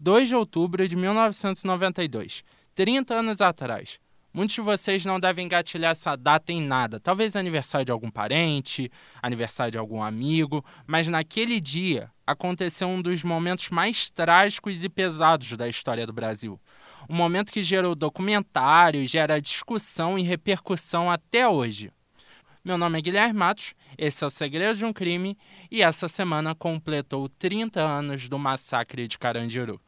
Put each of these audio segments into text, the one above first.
2 de outubro de 1992, 30 anos atrás. Muitos de vocês não devem engatilhar essa data em nada, talvez aniversário de algum parente, aniversário de algum amigo, mas naquele dia aconteceu um dos momentos mais trágicos e pesados da história do Brasil. Um momento que gerou documentário, gera discussão e repercussão até hoje. Meu nome é Guilherme Matos, esse é o Segredo de um Crime e essa semana completou 30 anos do massacre de Carandiru.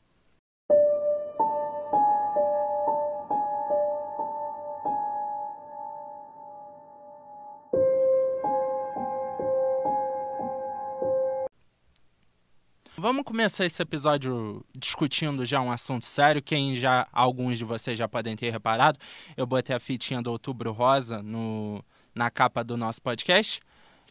Vamos começar esse episódio discutindo já um assunto sério. Quem já, alguns de vocês já podem ter reparado, eu botei a fitinha do Outubro Rosa no, na capa do nosso podcast.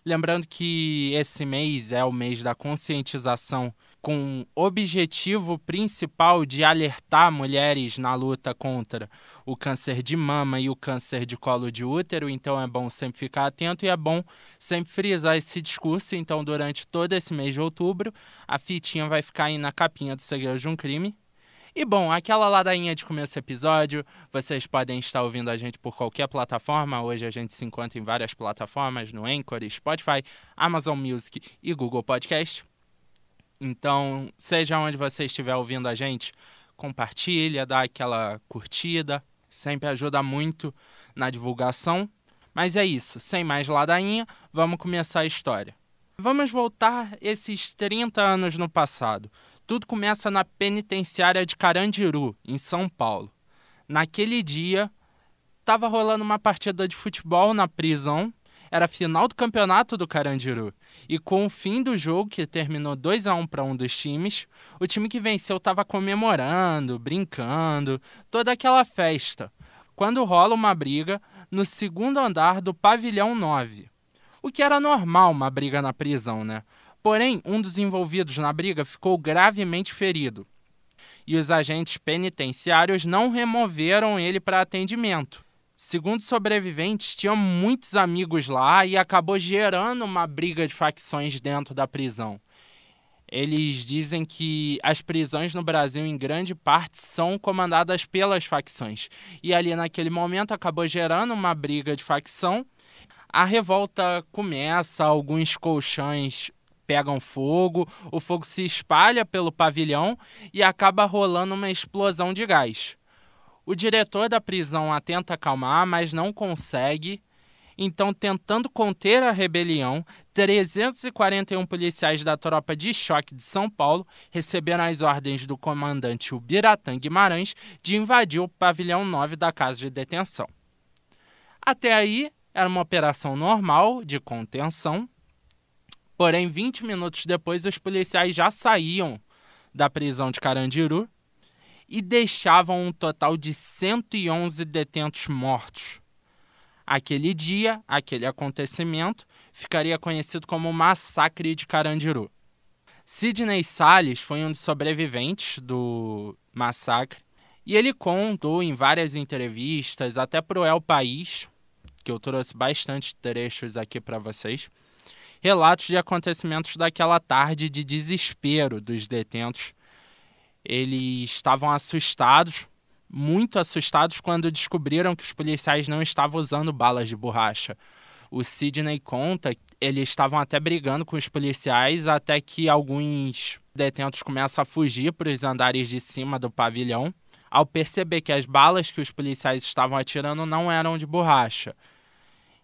Lembrando que esse mês é o mês da conscientização com objetivo principal de alertar mulheres na luta contra o câncer de mama e o câncer de colo de útero, então é bom sempre ficar atento e é bom sempre frisar esse discurso. Então, durante todo esse mês de outubro, a fitinha vai ficar aí na capinha do Segredo de um Crime. E bom, aquela ladainha de começo do episódio, vocês podem estar ouvindo a gente por qualquer plataforma. Hoje a gente se encontra em várias plataformas, no Anchor, Spotify, Amazon Music e Google Podcast. Então, seja onde você estiver ouvindo a gente, compartilha, dá aquela curtida, sempre ajuda muito na divulgação. Mas é isso, sem mais ladainha, vamos começar a história. Vamos voltar esses 30 anos no passado. Tudo começa na penitenciária de Carandiru, em São Paulo. Naquele dia, estava rolando uma partida de futebol na prisão era a final do campeonato do Carandiru. E com o fim do jogo, que terminou 2 a 1 para um dos times, o time que venceu estava comemorando, brincando, toda aquela festa. Quando rola uma briga no segundo andar do pavilhão 9. O que era normal uma briga na prisão, né? Porém, um dos envolvidos na briga ficou gravemente ferido. E os agentes penitenciários não removeram ele para atendimento. Segundo sobreviventes, tinham muitos amigos lá e acabou gerando uma briga de facções dentro da prisão. Eles dizem que as prisões no Brasil, em grande parte, são comandadas pelas facções. E ali, naquele momento, acabou gerando uma briga de facção. A revolta começa, alguns colchões pegam fogo, o fogo se espalha pelo pavilhão e acaba rolando uma explosão de gás. O diretor da prisão a tenta acalmar, mas não consegue. Então, tentando conter a rebelião, 341 policiais da tropa de choque de São Paulo receberam as ordens do comandante Ubiratã Guimarães de invadir o pavilhão 9 da casa de detenção. Até aí, era uma operação normal de contenção. Porém, 20 minutos depois, os policiais já saíam da prisão de Carandiru e deixavam um total de 111 detentos mortos. Aquele dia, aquele acontecimento, ficaria conhecido como Massacre de Carandiru. Sidney Salles foi um dos sobreviventes do massacre e ele contou em várias entrevistas, até para o El País, que eu trouxe bastante trechos aqui para vocês, relatos de acontecimentos daquela tarde de desespero dos detentos eles estavam assustados, muito assustados, quando descobriram que os policiais não estavam usando balas de borracha. O Sidney conta que eles estavam até brigando com os policiais até que alguns detentos começam a fugir para os andares de cima do pavilhão, ao perceber que as balas que os policiais estavam atirando não eram de borracha.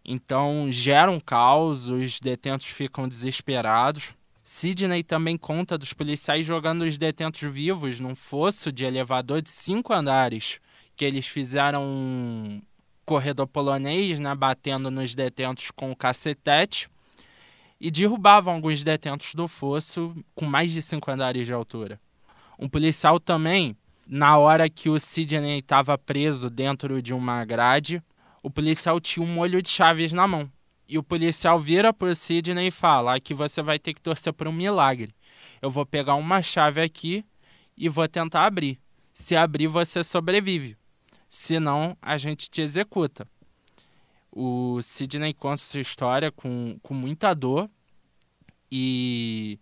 Então gera um caos, os detentos ficam desesperados. Sidney também conta dos policiais jogando os detentos vivos num fosso de elevador de cinco andares, que eles fizeram um corredor polonês, né, batendo nos detentos com o cacetete e derrubavam alguns detentos do fosso com mais de cinco andares de altura. Um policial também, na hora que o Sidney estava preso dentro de uma grade, o policial tinha um molho de chaves na mão. E o policial vira pro Sidney e fala: que você vai ter que torcer por um milagre. Eu vou pegar uma chave aqui e vou tentar abrir. Se abrir, você sobrevive. Senão, a gente te executa. O Sidney conta sua história com, com muita dor. E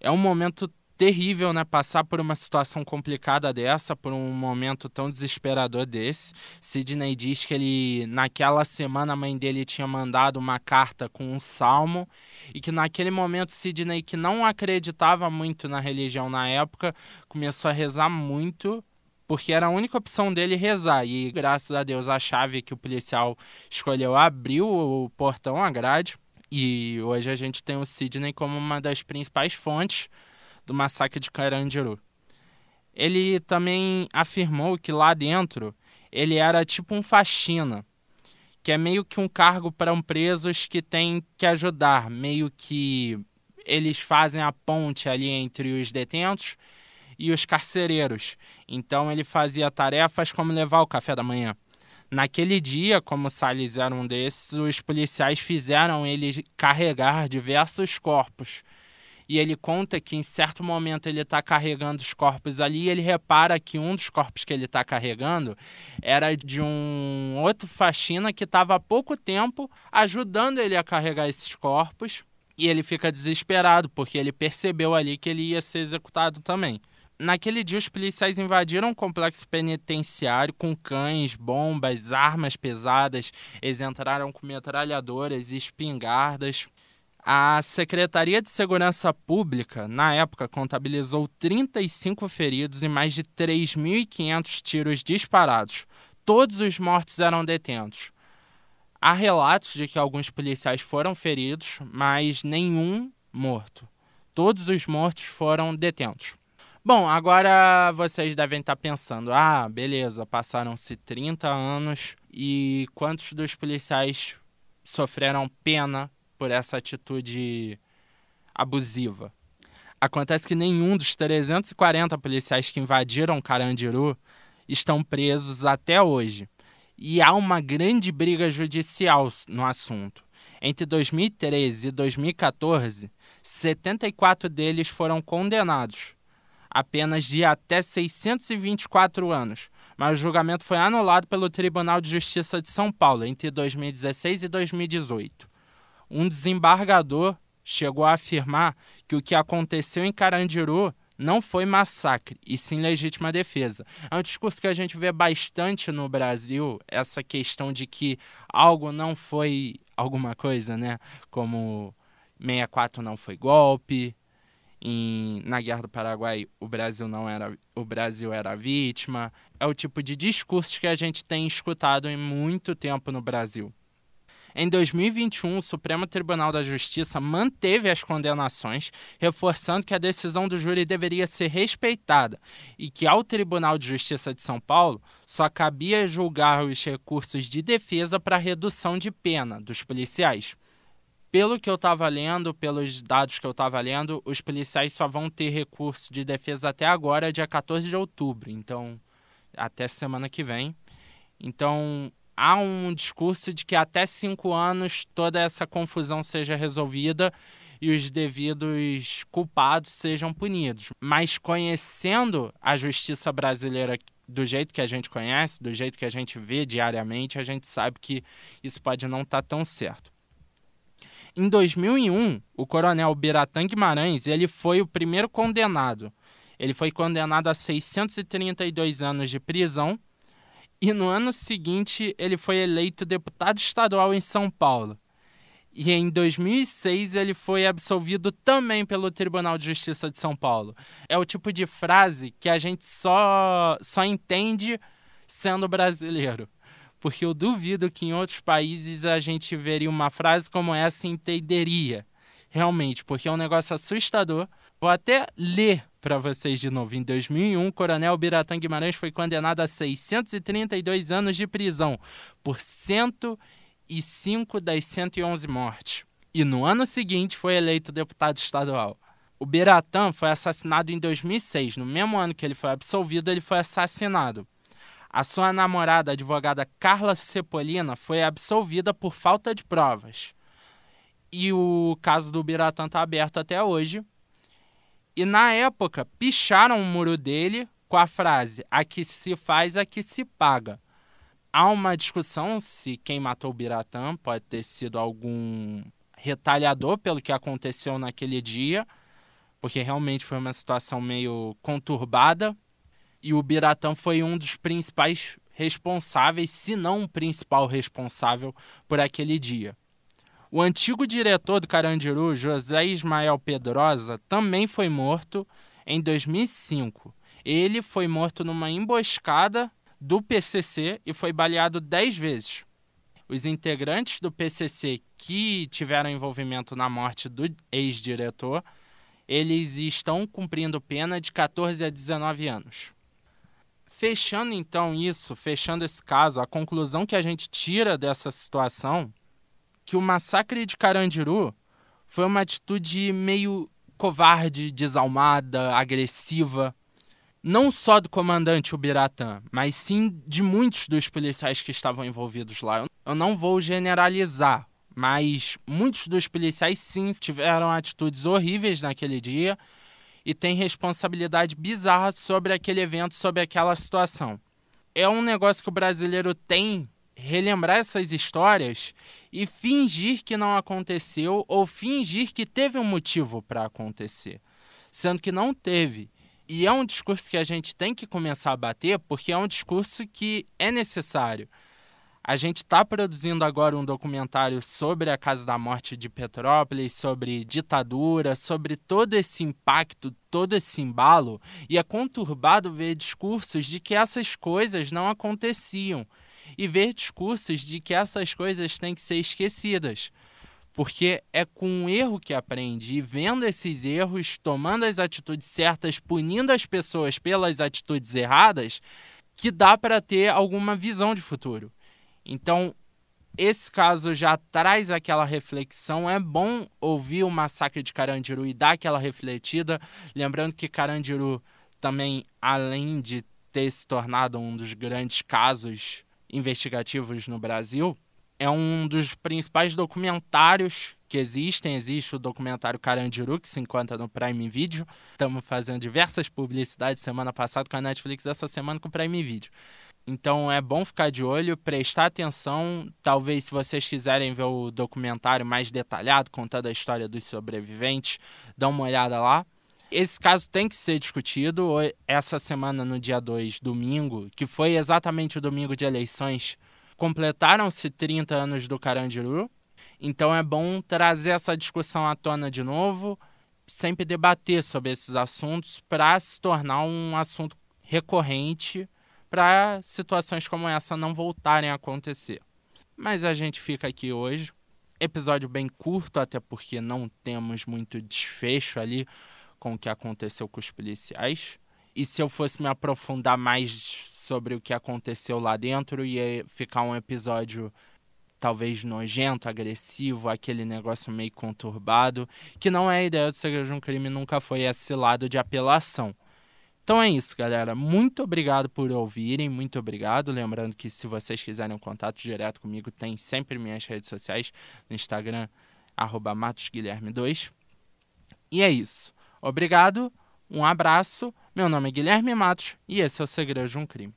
é um momento terrível, né? Passar por uma situação complicada dessa, por um momento tão desesperador desse. Sidney diz que ele, naquela semana, a mãe dele tinha mandado uma carta com um salmo e que naquele momento Sidney, que não acreditava muito na religião na época, começou a rezar muito porque era a única opção dele rezar. E graças a Deus a chave que o policial escolheu abriu o portão, a grade. E hoje a gente tem o Sidney como uma das principais fontes do massacre de Carandiru. Ele também afirmou que lá dentro ele era tipo um faxina, que é meio que um cargo para um presos que tem que ajudar, meio que eles fazem a ponte ali entre os detentos e os carcereiros. Então ele fazia tarefas como levar o café da manhã. Naquele dia, como Salles era um desses, os policiais fizeram ele carregar diversos corpos e ele conta que em certo momento ele está carregando os corpos ali e ele repara que um dos corpos que ele está carregando era de um outro faxina que estava há pouco tempo ajudando ele a carregar esses corpos e ele fica desesperado porque ele percebeu ali que ele ia ser executado também. Naquele dia, os policiais invadiram o complexo penitenciário com cães, bombas, armas pesadas. Eles entraram com metralhadoras e espingardas. A Secretaria de Segurança Pública, na época, contabilizou 35 feridos e mais de 3.500 tiros disparados. Todos os mortos eram detentos. Há relatos de que alguns policiais foram feridos, mas nenhum morto. Todos os mortos foram detentos. Bom, agora vocês devem estar pensando: ah, beleza, passaram-se 30 anos e quantos dos policiais sofreram pena por essa atitude abusiva. Acontece que nenhum dos 340 policiais que invadiram Carandiru estão presos até hoje. E há uma grande briga judicial no assunto. Entre 2013 e 2014, 74 deles foram condenados a penas de até 624 anos, mas o julgamento foi anulado pelo Tribunal de Justiça de São Paulo entre 2016 e 2018 um desembargador chegou a afirmar que o que aconteceu em Carandiru não foi massacre, e sim legítima defesa. É um discurso que a gente vê bastante no Brasil, essa questão de que algo não foi alguma coisa, né? Como 64 não foi golpe, na Guerra do Paraguai o Brasil não era o Brasil era vítima. É o tipo de discurso que a gente tem escutado em muito tempo no Brasil. Em 2021, o Supremo Tribunal da Justiça manteve as condenações, reforçando que a decisão do júri deveria ser respeitada e que ao Tribunal de Justiça de São Paulo só cabia julgar os recursos de defesa para redução de pena dos policiais. Pelo que eu estava lendo, pelos dados que eu estava lendo, os policiais só vão ter recurso de defesa até agora, dia 14 de outubro. Então, até semana que vem. Então, há um discurso de que até cinco anos toda essa confusão seja resolvida e os devidos culpados sejam punidos. Mas conhecendo a justiça brasileira do jeito que a gente conhece, do jeito que a gente vê diariamente, a gente sabe que isso pode não estar tá tão certo. Em 2001, o coronel Biratã Guimarães ele foi o primeiro condenado. Ele foi condenado a 632 anos de prisão e no ano seguinte ele foi eleito deputado estadual em São Paulo. E em 2006 ele foi absolvido também pelo Tribunal de Justiça de São Paulo. É o tipo de frase que a gente só, só entende sendo brasileiro. Porque eu duvido que em outros países a gente veria uma frase como essa e entenderia. Realmente, porque é um negócio assustador. Vou até ler para vocês de novo. Em 2001, o coronel Biratã Guimarães foi condenado a 632 anos de prisão por 105 das 111 mortes. E no ano seguinte foi eleito deputado estadual. O Biratã foi assassinado em 2006. No mesmo ano que ele foi absolvido, ele foi assassinado. A sua namorada, a advogada Carla Cepolina, foi absolvida por falta de provas. E o caso do Biratã está aberto até hoje. E na época, picharam o muro dele com a frase: aqui se faz, aqui se paga. Há uma discussão se quem matou o Biratã pode ter sido algum retalhador pelo que aconteceu naquele dia, porque realmente foi uma situação meio conturbada e o Biratã foi um dos principais responsáveis, se não o principal responsável por aquele dia. O antigo diretor do Carandiru, José Ismael Pedrosa, também foi morto em 2005. Ele foi morto numa emboscada do PCC e foi baleado dez vezes. Os integrantes do PCC que tiveram envolvimento na morte do ex-diretor, eles estão cumprindo pena de 14 a 19 anos. Fechando então isso, fechando esse caso, a conclusão que a gente tira dessa situação que o massacre de Carandiru foi uma atitude meio covarde, desalmada, agressiva, não só do comandante Ubiratã, mas sim de muitos dos policiais que estavam envolvidos lá. Eu não vou generalizar, mas muitos dos policiais sim tiveram atitudes horríveis naquele dia e tem responsabilidade bizarra sobre aquele evento, sobre aquela situação. É um negócio que o brasileiro tem relembrar essas histórias e fingir que não aconteceu ou fingir que teve um motivo para acontecer, sendo que não teve. E é um discurso que a gente tem que começar a bater porque é um discurso que é necessário. A gente está produzindo agora um documentário sobre a Casa da Morte de Petrópolis, sobre ditadura, sobre todo esse impacto, todo esse embalo, e é conturbado ver discursos de que essas coisas não aconteciam e ver discursos de que essas coisas têm que ser esquecidas. Porque é com o erro que aprende, e vendo esses erros, tomando as atitudes certas, punindo as pessoas pelas atitudes erradas, que dá para ter alguma visão de futuro. Então, esse caso já traz aquela reflexão. É bom ouvir o massacre de Carandiru e dar aquela refletida. Lembrando que Carandiru também, além de ter se tornado um dos grandes casos investigativos no Brasil, é um dos principais documentários que existem. Existe o documentário Carandiru, que se encontra no Prime Video. Estamos fazendo diversas publicidades semana passada com a Netflix, essa semana com o Prime Video. Então é bom ficar de olho, prestar atenção. Talvez, se vocês quiserem ver o documentário mais detalhado, contando a história dos sobreviventes, dá uma olhada lá. Esse caso tem que ser discutido. Essa semana, no dia 2, domingo, que foi exatamente o domingo de eleições, completaram-se 30 anos do Carandiru. Então é bom trazer essa discussão à tona de novo, sempre debater sobre esses assuntos para se tornar um assunto recorrente para situações como essa não voltarem a acontecer. Mas a gente fica aqui hoje. Episódio bem curto, até porque não temos muito desfecho ali com o que aconteceu com os policiais. E se eu fosse me aprofundar mais sobre o que aconteceu lá dentro, ia ficar um episódio talvez nojento, agressivo, aquele negócio meio conturbado, que não é a ideia do Segredo de um Crime, nunca foi esse lado de apelação. Então é isso, galera. Muito obrigado por ouvirem, muito obrigado. Lembrando que se vocês quiserem um contato direto comigo, tem sempre minhas redes sociais, no Instagram, matosguilherme2. E é isso. Obrigado, um abraço. Meu nome é Guilherme Matos e esse é o Segredo de um Crime.